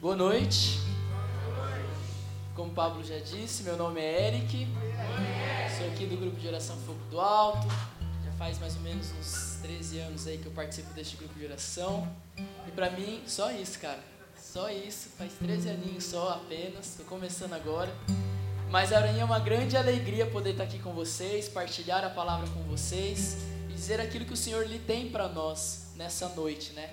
Boa noite. Como o Pablo já disse, meu nome é Eric. Sou aqui do grupo de oração Fogo do Alto. Já faz mais ou menos uns 13 anos aí que eu participo deste grupo de oração. E pra mim, só isso, cara. Só isso. Faz 13 aninhos só apenas. Tô começando agora. Mas para é uma grande alegria poder estar aqui com vocês, partilhar a palavra com vocês e dizer aquilo que o Senhor lhe tem para nós nessa noite, né?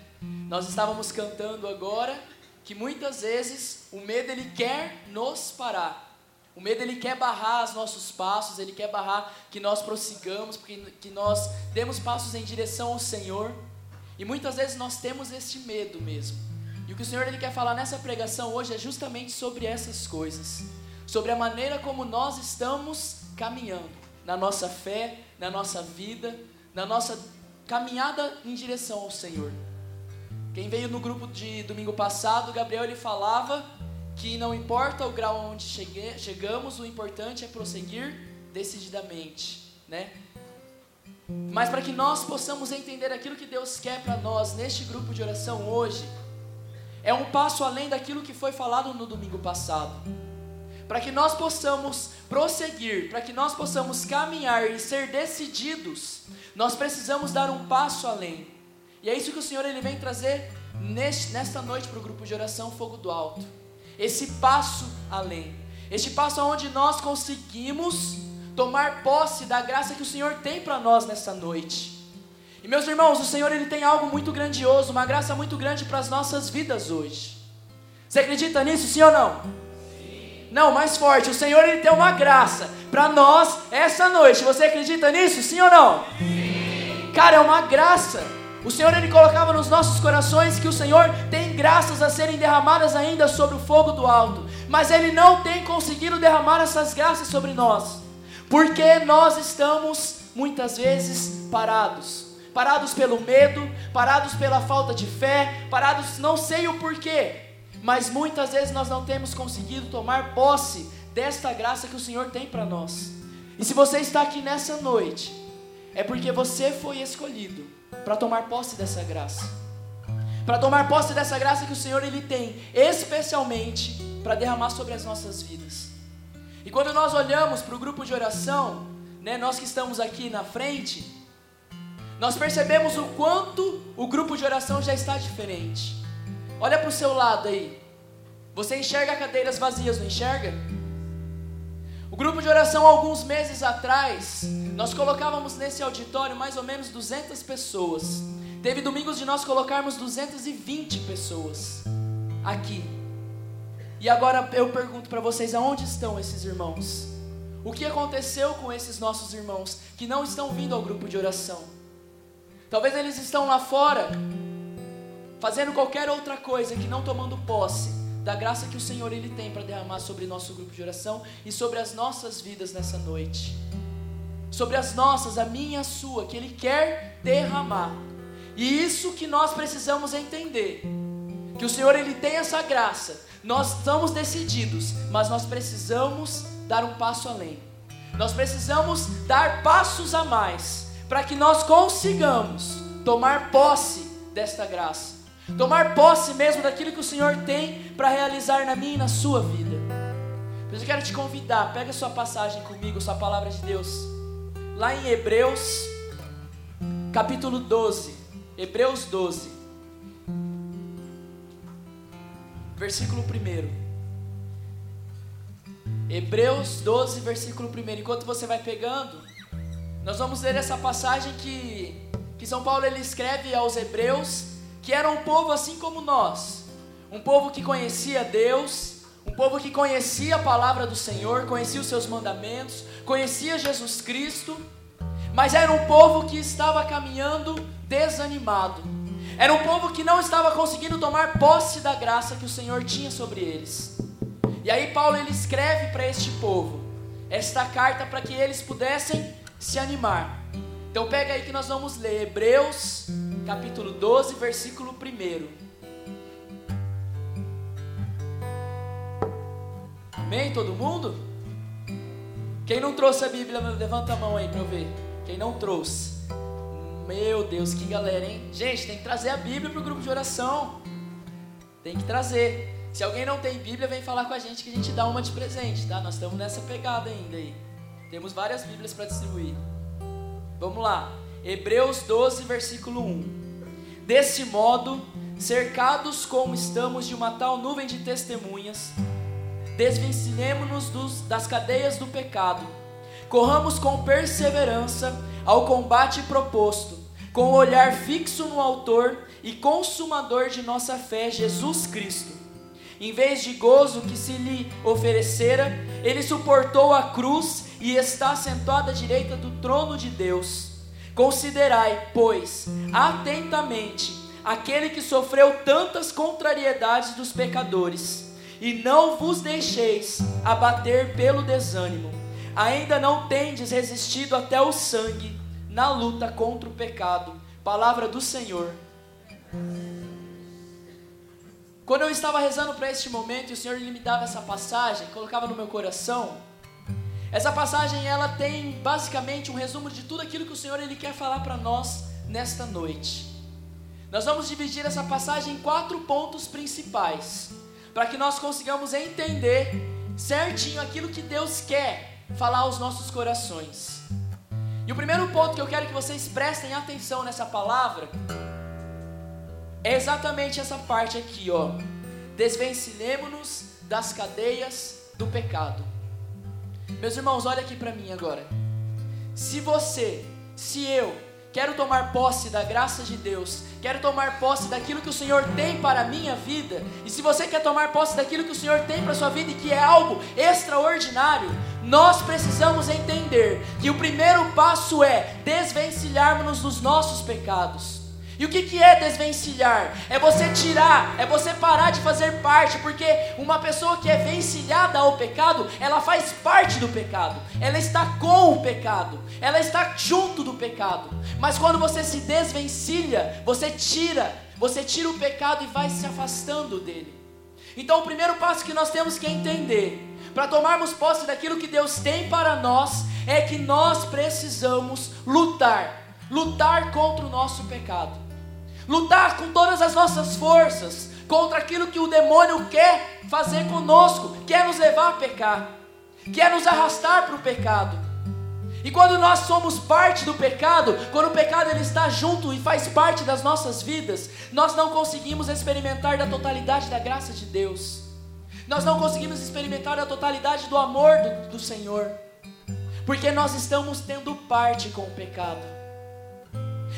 Nós estávamos cantando agora que muitas vezes o medo ele quer nos parar. O medo ele quer barrar os nossos passos, ele quer barrar que nós prossigamos, que, que nós demos passos em direção ao Senhor. E muitas vezes nós temos este medo mesmo. E o que o Senhor ele quer falar nessa pregação hoje é justamente sobre essas coisas. Sobre a maneira como nós estamos caminhando na nossa fé, na nossa vida, na nossa caminhada em direção ao Senhor. Quem veio no grupo de domingo passado, Gabriel ele falava que não importa o grau onde chegue, chegamos, o importante é prosseguir decididamente, né? Mas para que nós possamos entender aquilo que Deus quer para nós neste grupo de oração hoje, é um passo além daquilo que foi falado no domingo passado. Para que nós possamos prosseguir, para que nós possamos caminhar e ser decididos, nós precisamos dar um passo além. E é isso que o Senhor ele vem trazer neste, nesta noite para o grupo de oração Fogo do Alto. Esse passo além. Este passo onde nós conseguimos tomar posse da graça que o Senhor tem para nós nessa noite. E meus irmãos, o Senhor ele tem algo muito grandioso, uma graça muito grande para as nossas vidas hoje. Você acredita nisso, sim ou não? Sim. Não, mais forte. O Senhor ele tem uma graça para nós essa noite. Você acredita nisso, sim ou não? Sim. Cara, é uma graça. O Senhor ele colocava nos nossos corações que o Senhor tem graças a serem derramadas ainda sobre o fogo do alto, mas ele não tem conseguido derramar essas graças sobre nós, porque nós estamos muitas vezes parados. Parados pelo medo, parados pela falta de fé, parados não sei o porquê, mas muitas vezes nós não temos conseguido tomar posse desta graça que o Senhor tem para nós. E se você está aqui nessa noite, é porque você foi escolhido para tomar posse dessa graça. Para tomar posse dessa graça que o Senhor ele tem, especialmente para derramar sobre as nossas vidas. E quando nós olhamos para o grupo de oração, né, nós que estamos aqui na frente, nós percebemos o quanto o grupo de oração já está diferente. Olha para o seu lado aí. Você enxerga cadeiras vazias, não enxerga? O grupo de oração, alguns meses atrás, nós colocávamos nesse auditório mais ou menos 200 pessoas. Teve domingos de nós colocarmos 220 pessoas aqui. E agora eu pergunto para vocês: aonde estão esses irmãos? O que aconteceu com esses nossos irmãos que não estão vindo ao grupo de oração? Talvez eles estão lá fora, fazendo qualquer outra coisa que não tomando posse da graça que o Senhor ele tem para derramar sobre nosso grupo de oração e sobre as nossas vidas nessa noite. Sobre as nossas, a minha, a sua, que ele quer derramar. E isso que nós precisamos entender. Que o Senhor ele tem essa graça. Nós estamos decididos, mas nós precisamos dar um passo além. Nós precisamos dar passos a mais para que nós consigamos tomar posse desta graça. Tomar posse mesmo daquilo que o Senhor tem para realizar na minha e na sua vida. Isso eu quero te convidar, pega sua passagem comigo, sua palavra de Deus. Lá em Hebreus, capítulo 12. Hebreus 12. Versículo 1. Hebreus 12, versículo 1. Enquanto você vai pegando, nós vamos ler essa passagem que, que São Paulo ele escreve aos Hebreus que era um povo assim como nós, um povo que conhecia Deus, um povo que conhecia a palavra do Senhor, conhecia os seus mandamentos, conhecia Jesus Cristo, mas era um povo que estava caminhando desanimado. Era um povo que não estava conseguindo tomar posse da graça que o Senhor tinha sobre eles. E aí Paulo ele escreve para este povo esta carta para que eles pudessem se animar. Então pega aí que nós vamos ler Hebreus capítulo 12, versículo 1. Amém? Todo mundo? Quem não trouxe a Bíblia, levanta a mão aí para eu ver. Quem não trouxe? Meu Deus, que galera, hein? Gente, tem que trazer a Bíblia para o grupo de oração. Tem que trazer. Se alguém não tem Bíblia, vem falar com a gente que a gente dá uma de presente, tá? Nós estamos nessa pegada ainda aí. Temos várias Bíblias para distribuir. Vamos lá. Hebreus 12, versículo 1. Desse modo, cercados como estamos de uma tal nuvem de testemunhas, desvencilemos-nos das cadeias do pecado, corramos com perseverança ao combate proposto, com o olhar fixo no Autor e Consumador de nossa fé, Jesus Cristo. Em vez de gozo que se lhe oferecera, ele suportou a cruz e está sentado à direita do trono de Deus. Considerai, pois, atentamente aquele que sofreu tantas contrariedades dos pecadores, e não vos deixeis abater pelo desânimo. Ainda não tendes resistido até o sangue na luta contra o pecado. Palavra do Senhor. Quando eu estava rezando para este momento e o Senhor me dava essa passagem, colocava no meu coração, essa passagem ela tem basicamente um resumo de tudo aquilo que o Senhor ele quer falar para nós nesta noite. Nós vamos dividir essa passagem em quatro pontos principais, para que nós consigamos entender certinho aquilo que Deus quer falar aos nossos corações. E o primeiro ponto que eu quero que vocês prestem atenção nessa palavra é exatamente essa parte aqui, ó. Desvencilhemos-nos das cadeias do pecado. Meus irmãos, olha aqui para mim agora. Se você, se eu, quero tomar posse da graça de Deus, quero tomar posse daquilo que o Senhor tem para a minha vida, e se você quer tomar posse daquilo que o Senhor tem para a sua vida e que é algo extraordinário, nós precisamos entender que o primeiro passo é desvencilharmos dos nossos pecados. E o que, que é desvencilhar? É você tirar, é você parar de fazer parte, porque uma pessoa que é vencilhada ao pecado, ela faz parte do pecado, ela está com o pecado, ela está junto do pecado. Mas quando você se desvencilha, você tira, você tira o pecado e vai se afastando dele. Então o primeiro passo que nós temos que entender, para tomarmos posse daquilo que Deus tem para nós, é que nós precisamos lutar, lutar contra o nosso pecado lutar com todas as nossas forças contra aquilo que o demônio quer fazer conosco, quer nos levar a pecar, quer nos arrastar para o pecado. E quando nós somos parte do pecado, quando o pecado ele está junto e faz parte das nossas vidas, nós não conseguimos experimentar da totalidade da graça de Deus. Nós não conseguimos experimentar a totalidade do amor do, do Senhor, porque nós estamos tendo parte com o pecado.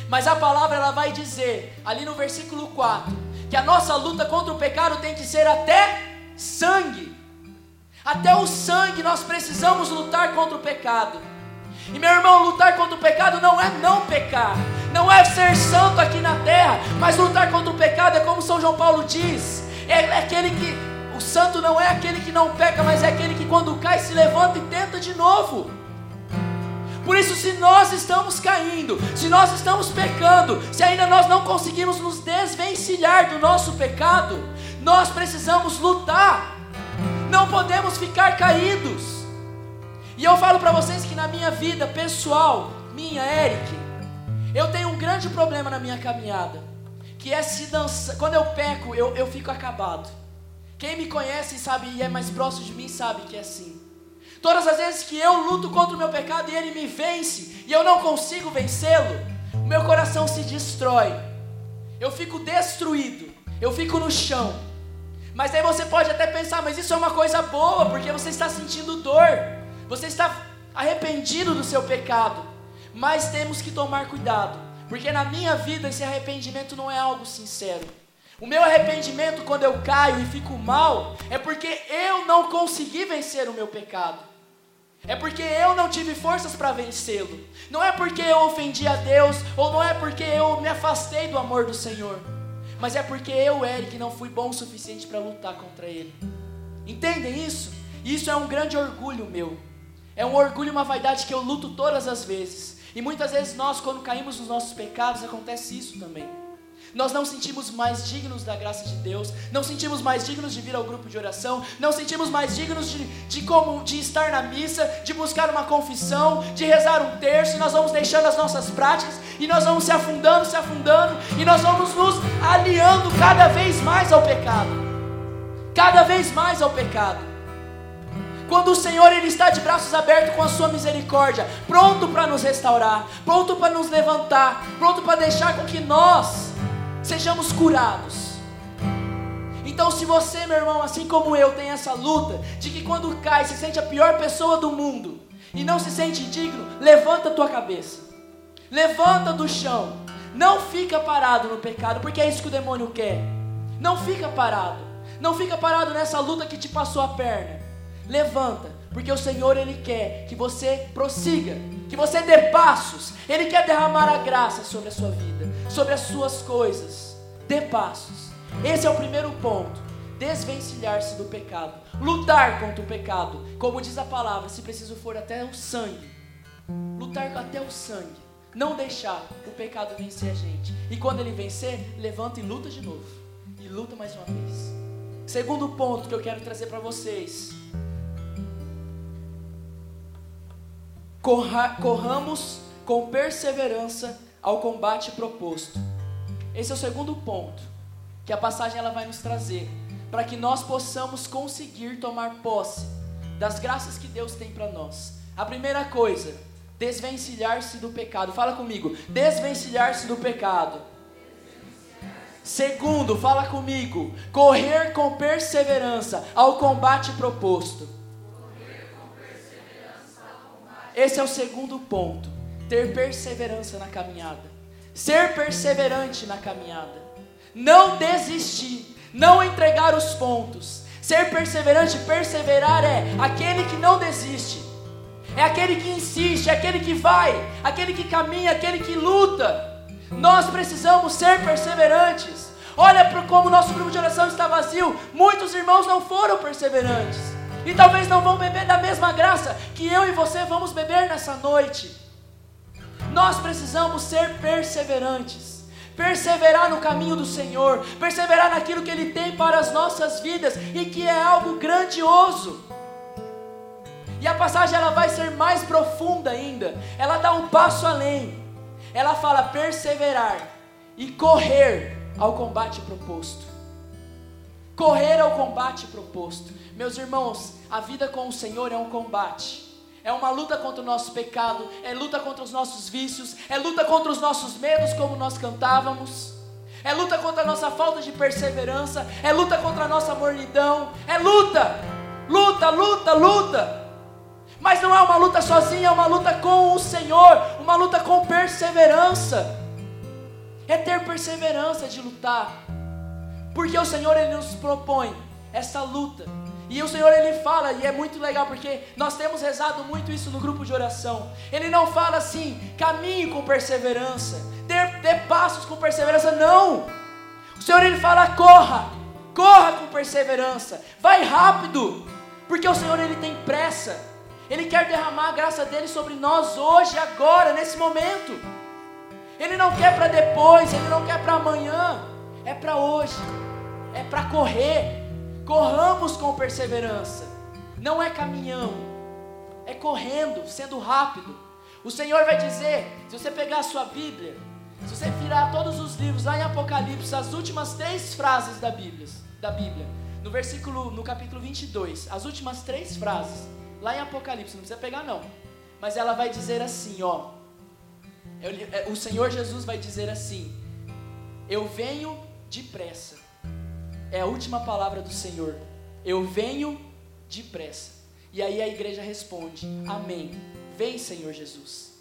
Mas a palavra ela vai dizer, ali no versículo 4, que a nossa luta contra o pecado tem que ser até sangue. Até o sangue nós precisamos lutar contra o pecado. E meu irmão, lutar contra o pecado não é não pecar, não é ser santo aqui na terra, mas lutar contra o pecado é como São João Paulo diz: é, é aquele que, o santo não é aquele que não peca, mas é aquele que quando cai se levanta e tenta de novo. Por isso, se nós estamos caindo, se nós estamos pecando, se ainda nós não conseguimos nos desvencilhar do nosso pecado, nós precisamos lutar. Não podemos ficar caídos. E eu falo para vocês que na minha vida pessoal, minha, Eric, eu tenho um grande problema na minha caminhada, que é se dançar. Quando eu peco, eu, eu fico acabado. Quem me conhece sabe e é mais próximo de mim sabe que é assim. Todas as vezes que eu luto contra o meu pecado e ele me vence e eu não consigo vencê-lo, o meu coração se destrói. Eu fico destruído, eu fico no chão. Mas aí você pode até pensar, mas isso é uma coisa boa, porque você está sentindo dor, você está arrependido do seu pecado. Mas temos que tomar cuidado, porque na minha vida esse arrependimento não é algo sincero. O meu arrependimento quando eu caio e fico mal é porque eu não consegui vencer o meu pecado. É porque eu não tive forças para vencê-lo. Não é porque eu ofendi a Deus, ou não é porque eu me afastei do amor do Senhor. Mas é porque eu, Eric, não fui bom o suficiente para lutar contra ele. Entendem isso? Isso é um grande orgulho meu. É um orgulho, uma vaidade que eu luto todas as vezes. E muitas vezes nós, quando caímos nos nossos pecados, acontece isso também. Nós não sentimos mais dignos da graça de Deus, não sentimos mais dignos de vir ao grupo de oração, não sentimos mais dignos de, de como de estar na missa, de buscar uma confissão, de rezar um terço, e nós vamos deixando as nossas práticas, e nós vamos se afundando, se afundando, e nós vamos nos aliando cada vez mais ao pecado. cada vez mais ao pecado. Quando o Senhor ele está de braços abertos com a sua misericórdia, pronto para nos restaurar, pronto para nos levantar, pronto para deixar com que nós sejamos curados. Então, se você, meu irmão, assim como eu, tem essa luta de que quando cai se sente a pior pessoa do mundo e não se sente digno, levanta a tua cabeça, levanta do chão, não fica parado no pecado, porque é isso que o demônio quer. Não fica parado, não fica parado nessa luta que te passou a perna. Levanta, porque o Senhor ele quer que você prossiga, que você dê passos. Ele quer derramar a graça sobre a sua vida, sobre as suas coisas. Dê passos. Esse é o primeiro ponto. Desvencilhar-se do pecado, lutar contra o pecado, como diz a palavra, se preciso for até o sangue, lutar até o sangue, não deixar o pecado vencer a gente, e quando ele vencer, levanta e luta de novo, e luta mais uma vez. Segundo ponto que eu quero trazer para vocês, Corra, corramos com perseverança ao combate proposto. Esse é o segundo ponto que a passagem ela vai nos trazer, para que nós possamos conseguir tomar posse das graças que Deus tem para nós. A primeira coisa, desvencilhar-se do pecado. Fala comigo, desvencilhar-se do pecado. Segundo, fala comigo, correr com perseverança ao combate proposto. Esse é o segundo ponto. Ter perseverança na caminhada. Ser perseverante na caminhada. Não desistir. Não entregar os pontos. Ser perseverante, perseverar é aquele que não desiste. É aquele que insiste, é aquele que vai, aquele que caminha, aquele que luta. Nós precisamos ser perseverantes. Olha para como nosso grupo de oração está vazio. Muitos irmãos não foram perseverantes. E talvez não vão beber da mesma graça que eu e você vamos beber nessa noite. Nós precisamos ser perseverantes, perseverar no caminho do Senhor, perseverar naquilo que Ele tem para as nossas vidas e que é algo grandioso. E a passagem ela vai ser mais profunda ainda. Ela dá um passo além. Ela fala perseverar e correr ao combate proposto. Correr ao combate proposto. Meus irmãos, a vida com o Senhor é um combate. É uma luta contra o nosso pecado, é luta contra os nossos vícios, é luta contra os nossos medos, como nós cantávamos. É luta contra a nossa falta de perseverança, é luta contra a nossa mornidão, é luta, luta, luta, luta. Mas não é uma luta sozinha, é uma luta com o Senhor, uma luta com perseverança. É ter perseverança de lutar, porque o Senhor ele nos propõe essa luta e o Senhor ele fala, e é muito legal porque nós temos rezado muito isso no grupo de oração. Ele não fala assim, caminhe com perseverança, dê, dê passos com perseverança, não. O Senhor ele fala, corra, corra com perseverança, vai rápido, porque o Senhor ele tem pressa. Ele quer derramar a graça dele sobre nós hoje, agora, nesse momento. Ele não quer para depois, ele não quer para amanhã, é para hoje, é para correr. Corramos com perseverança. Não é caminhão, é correndo, sendo rápido. O Senhor vai dizer, se você pegar a sua Bíblia, se você virar todos os livros lá em Apocalipse, as últimas três frases da Bíblia, da Bíblia, no versículo, no capítulo 22, as últimas três frases, lá em Apocalipse, não precisa pegar não, mas ela vai dizer assim, ó, é, o Senhor Jesus vai dizer assim: Eu venho depressa. É a última palavra do Senhor. Eu venho depressa. E aí a igreja responde: Amém. Vem, Senhor Jesus.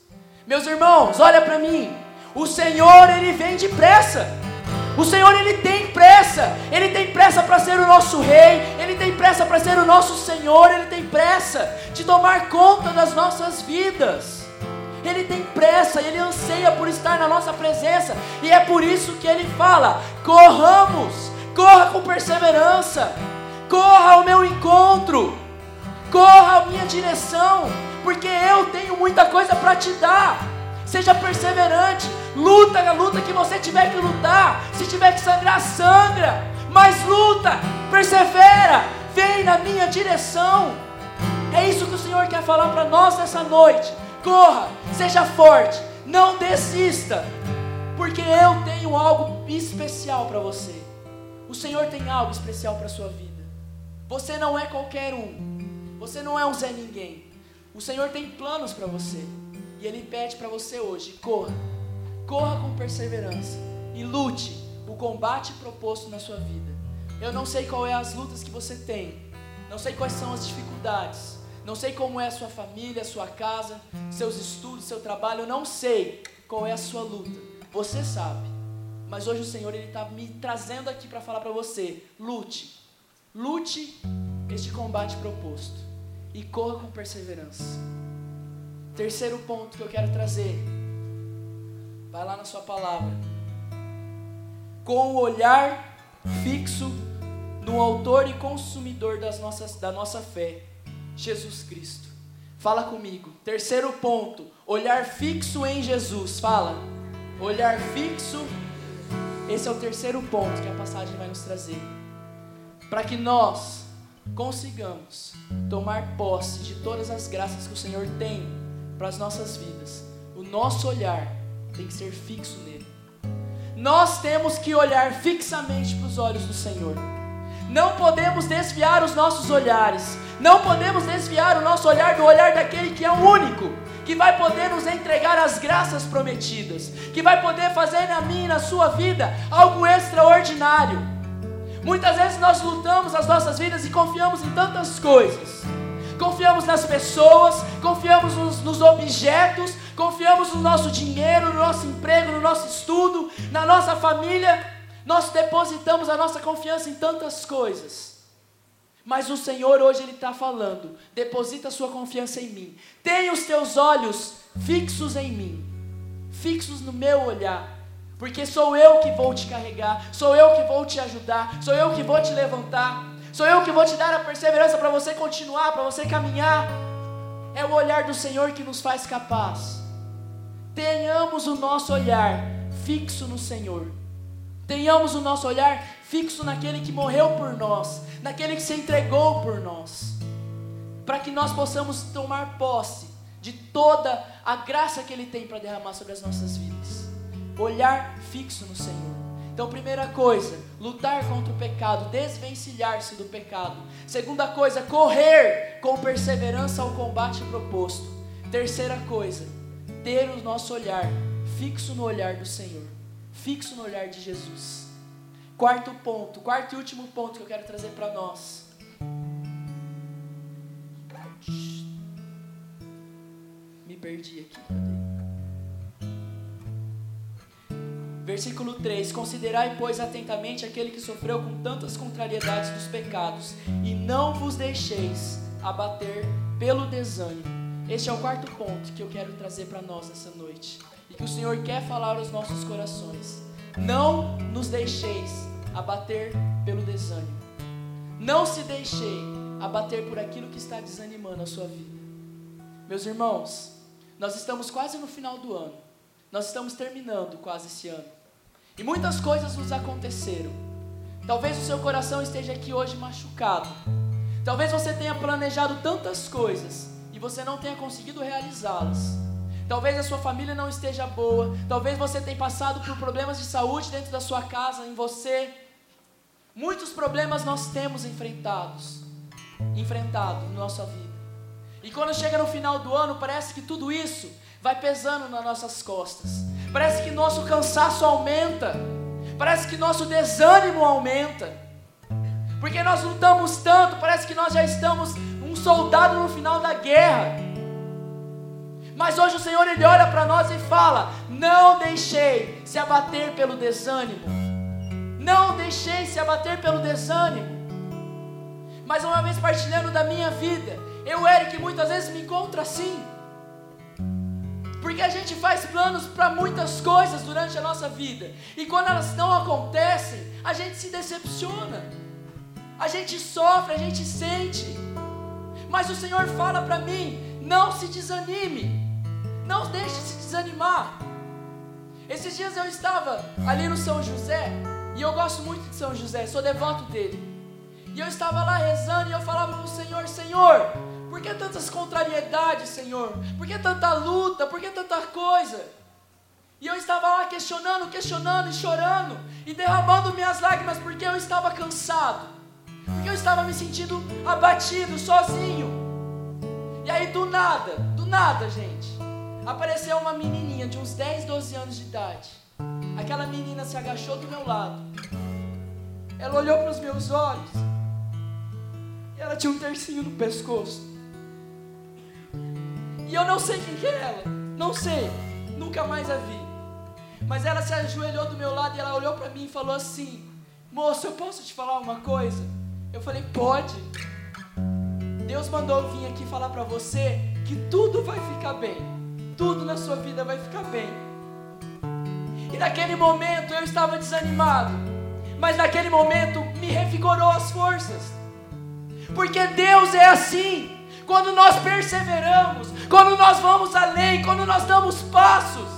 Meus irmãos, olha para mim. O Senhor, ele vem depressa. O Senhor, ele tem pressa. Ele tem pressa para ser o nosso rei. Ele tem pressa para ser o nosso Senhor. Ele tem pressa de tomar conta das nossas vidas. Ele tem pressa, ele anseia por estar na nossa presença, e é por isso que ele fala: corramos corra com perseverança, corra ao meu encontro, corra à minha direção, porque eu tenho muita coisa para te dar. Seja perseverante, luta a luta que você tiver que lutar. Se tiver que sangrar, sangra, mas luta, persevera, vem na minha direção. É isso que o Senhor quer falar para nós nessa noite. Corra, seja forte, não desista, porque eu tenho algo especial para você. O Senhor tem algo especial para a sua vida. Você não é qualquer um. Você não é um Zé Ninguém. O Senhor tem planos para você. E Ele pede para você hoje: corra. Corra com perseverança. E lute o combate proposto na sua vida. Eu não sei qual é as lutas que você tem. Não sei quais são as dificuldades. Não sei como é a sua família, a sua casa, seus estudos, seu trabalho. Eu não sei qual é a sua luta. Você sabe. Mas hoje o Senhor ele está me trazendo aqui para falar para você: lute, lute este combate proposto e corra com perseverança. Terceiro ponto que eu quero trazer, vai lá na sua palavra, com o olhar fixo no Autor e Consumidor das nossas, da nossa fé, Jesus Cristo. Fala comigo. Terceiro ponto, olhar fixo em Jesus. Fala. Olhar fixo esse é o terceiro ponto que a passagem vai nos trazer. Para que nós consigamos tomar posse de todas as graças que o Senhor tem para as nossas vidas, o nosso olhar tem que ser fixo nele. Nós temos que olhar fixamente para os olhos do Senhor. Não podemos desviar os nossos olhares. Não podemos desviar o nosso olhar do olhar daquele que é o único, que vai poder nos entregar as graças prometidas, que vai poder fazer na minha e na sua vida algo extraordinário. Muitas vezes nós lutamos as nossas vidas e confiamos em tantas coisas. Confiamos nas pessoas, confiamos nos, nos objetos, confiamos no nosso dinheiro, no nosso emprego, no nosso estudo, na nossa família. Nós depositamos a nossa confiança em tantas coisas. Mas o Senhor hoje Ele está falando: deposita sua confiança em mim. Tenha os teus olhos fixos em mim, fixos no meu olhar. Porque sou eu que vou te carregar, sou eu que vou te ajudar, sou eu que vou te levantar, sou eu que vou te dar a perseverança para você continuar, para você caminhar. É o olhar do Senhor que nos faz capaz. Tenhamos o nosso olhar fixo no Senhor. Tenhamos o nosso olhar fixo naquele que morreu por nós, naquele que se entregou por nós, para que nós possamos tomar posse de toda a graça que Ele tem para derramar sobre as nossas vidas. Olhar fixo no Senhor. Então, primeira coisa, lutar contra o pecado, desvencilhar-se do pecado. Segunda coisa, correr com perseverança ao combate proposto. Terceira coisa, ter o nosso olhar fixo no olhar do Senhor, fixo no olhar de Jesus. Quarto ponto, quarto e último ponto que eu quero trazer para nós. Me perdi aqui, cadê? Versículo 3: Considerai, pois, atentamente aquele que sofreu com tantas contrariedades dos pecados, e não vos deixeis abater pelo desânimo. Este é o quarto ponto que eu quero trazer para nós essa noite, e que o Senhor quer falar aos nossos corações. Não nos deixeis abater pelo desânimo. Não se deixei abater por aquilo que está desanimando a sua vida. Meus irmãos, nós estamos quase no final do ano. Nós estamos terminando quase esse ano. E muitas coisas nos aconteceram. Talvez o seu coração esteja aqui hoje machucado. Talvez você tenha planejado tantas coisas e você não tenha conseguido realizá-las. Talvez a sua família não esteja boa. Talvez você tenha passado por problemas de saúde dentro da sua casa, em você. Muitos problemas nós temos enfrentados, enfrentado na nossa vida. E quando chega no final do ano, parece que tudo isso vai pesando nas nossas costas. Parece que nosso cansaço aumenta. Parece que nosso desânimo aumenta. Porque nós lutamos tanto, parece que nós já estamos um soldado no final da guerra. Mas hoje o Senhor ele olha para nós e fala: Não deixei se abater pelo desânimo. Não deixei se abater pelo desânimo. Mais uma vez partilhando da minha vida, eu, Eric, muitas vezes me encontro assim. Porque a gente faz planos para muitas coisas durante a nossa vida. E quando elas não acontecem, a gente se decepciona. A gente sofre, a gente sente. Mas o Senhor fala para mim: não se desanime. Não deixe se desanimar. Esses dias eu estava ali no São José, e eu gosto muito de São José, sou devoto dele. E eu estava lá rezando e eu falava para o Senhor: Senhor, por que tantas contrariedades, Senhor? Por que tanta luta? Por que tanta coisa? E eu estava lá questionando, questionando e chorando e derramando minhas lágrimas porque eu estava cansado, porque eu estava me sentindo abatido, sozinho. E aí do nada, do nada, gente, apareceu uma menininha de uns 10, 12 anos de idade. Aquela menina se agachou do meu lado. Ela olhou para os meus olhos. E ela tinha um tercinho no pescoço. E eu não sei quem que é ela. Não sei. Nunca mais a vi. Mas ela se ajoelhou do meu lado e ela olhou para mim e falou assim: Moço, eu posso te falar uma coisa? Eu falei: Pode. Deus mandou eu vir aqui falar para você que tudo vai ficar bem. Tudo na sua vida vai ficar bem. E naquele momento eu estava desanimado. Mas naquele momento me revigorou as forças. Porque Deus é assim. Quando nós perseveramos, quando nós vamos além, quando nós damos passos,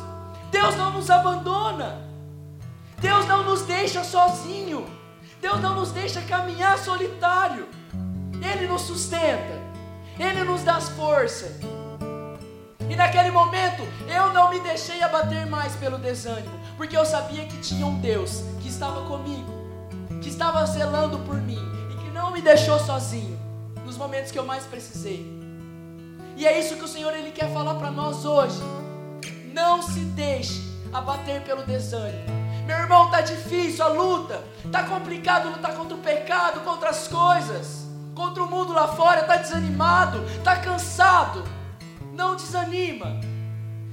Deus não nos abandona. Deus não nos deixa sozinho. Deus não nos deixa caminhar solitário. Ele nos sustenta. Ele nos dá força. E naquele momento eu não me deixei abater mais pelo desânimo, porque eu sabia que tinha um Deus que estava comigo, que estava zelando por mim e que não me deixou sozinho nos momentos que eu mais precisei. E é isso que o Senhor ele quer falar para nós hoje. Não se deixe abater pelo desânimo. Meu irmão, tá difícil a luta, tá complicado lutar contra o pecado, contra as coisas, contra o mundo lá fora, tá desanimado, tá cansado. Não desanima.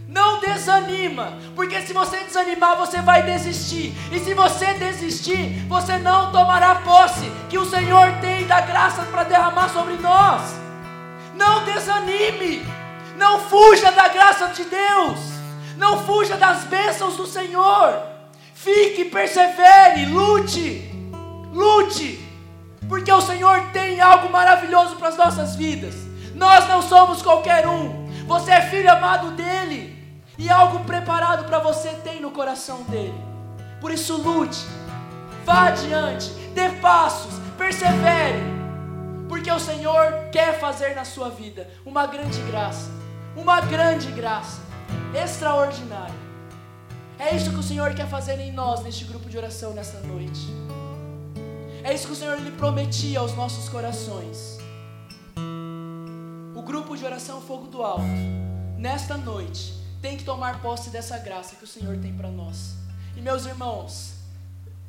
Não desanima, porque se você desanimar, você vai desistir. E se você desistir, você não tomará posse que o Senhor tem da graça para derramar sobre nós. Não desanime, não fuja da graça de Deus, não fuja das bênçãos do Senhor. Fique, persevere, lute, lute, porque o Senhor tem algo maravilhoso para as nossas vidas. Nós não somos qualquer um, você é filho amado dEle. E algo preparado para você tem no coração dele. Por isso lute, vá adiante, dê passos, persevere, porque o Senhor quer fazer na sua vida uma grande graça, uma grande graça, extraordinária. É isso que o Senhor quer fazer em nós neste grupo de oração nesta noite. É isso que o Senhor lhe prometia aos nossos corações. Grupo de oração Fogo do Alto, nesta noite, tem que tomar posse dessa graça que o Senhor tem para nós. E meus irmãos,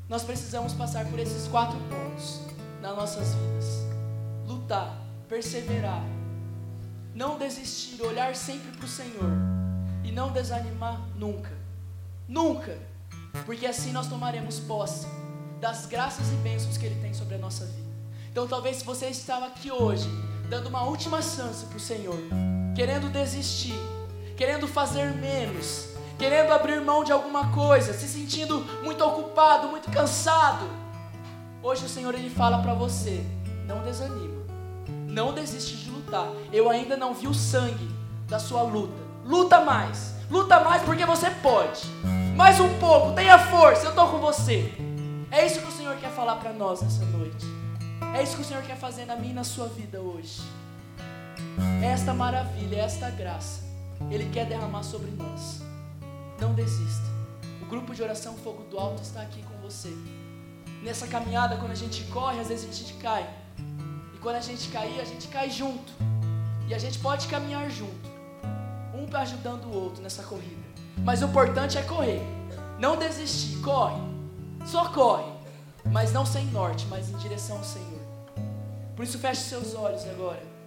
nós precisamos passar por esses quatro pontos nas nossas vidas: lutar, perseverar, não desistir, olhar sempre para o Senhor e não desanimar nunca. Nunca! Porque assim nós tomaremos posse das graças e bênçãos que Ele tem sobre a nossa vida. Então, talvez se você estava aqui hoje, dando uma última chance para o Senhor, querendo desistir, querendo fazer menos, querendo abrir mão de alguma coisa, se sentindo muito ocupado, muito cansado. Hoje o Senhor ele fala para você: não desanima, não desiste de lutar. Eu ainda não vi o sangue da sua luta. Luta mais, luta mais porque você pode. Mais um pouco, tenha força, eu estou com você. É isso que o Senhor quer falar para nós nessa noite. É isso que o Senhor quer fazer na minha e na sua vida hoje. É esta maravilha, é esta graça ele quer derramar sobre nós. Não desista. O grupo de oração Fogo do Alto está aqui com você. Nessa caminhada, quando a gente corre, às vezes a gente cai. E quando a gente cair, a gente cai junto. E a gente pode caminhar junto. Um ajudando o outro nessa corrida. Mas o importante é correr. Não desistir. Corre. Só corre. Mas não sem norte, mas em direção ao Senhor. Por isso feche seus olhos agora.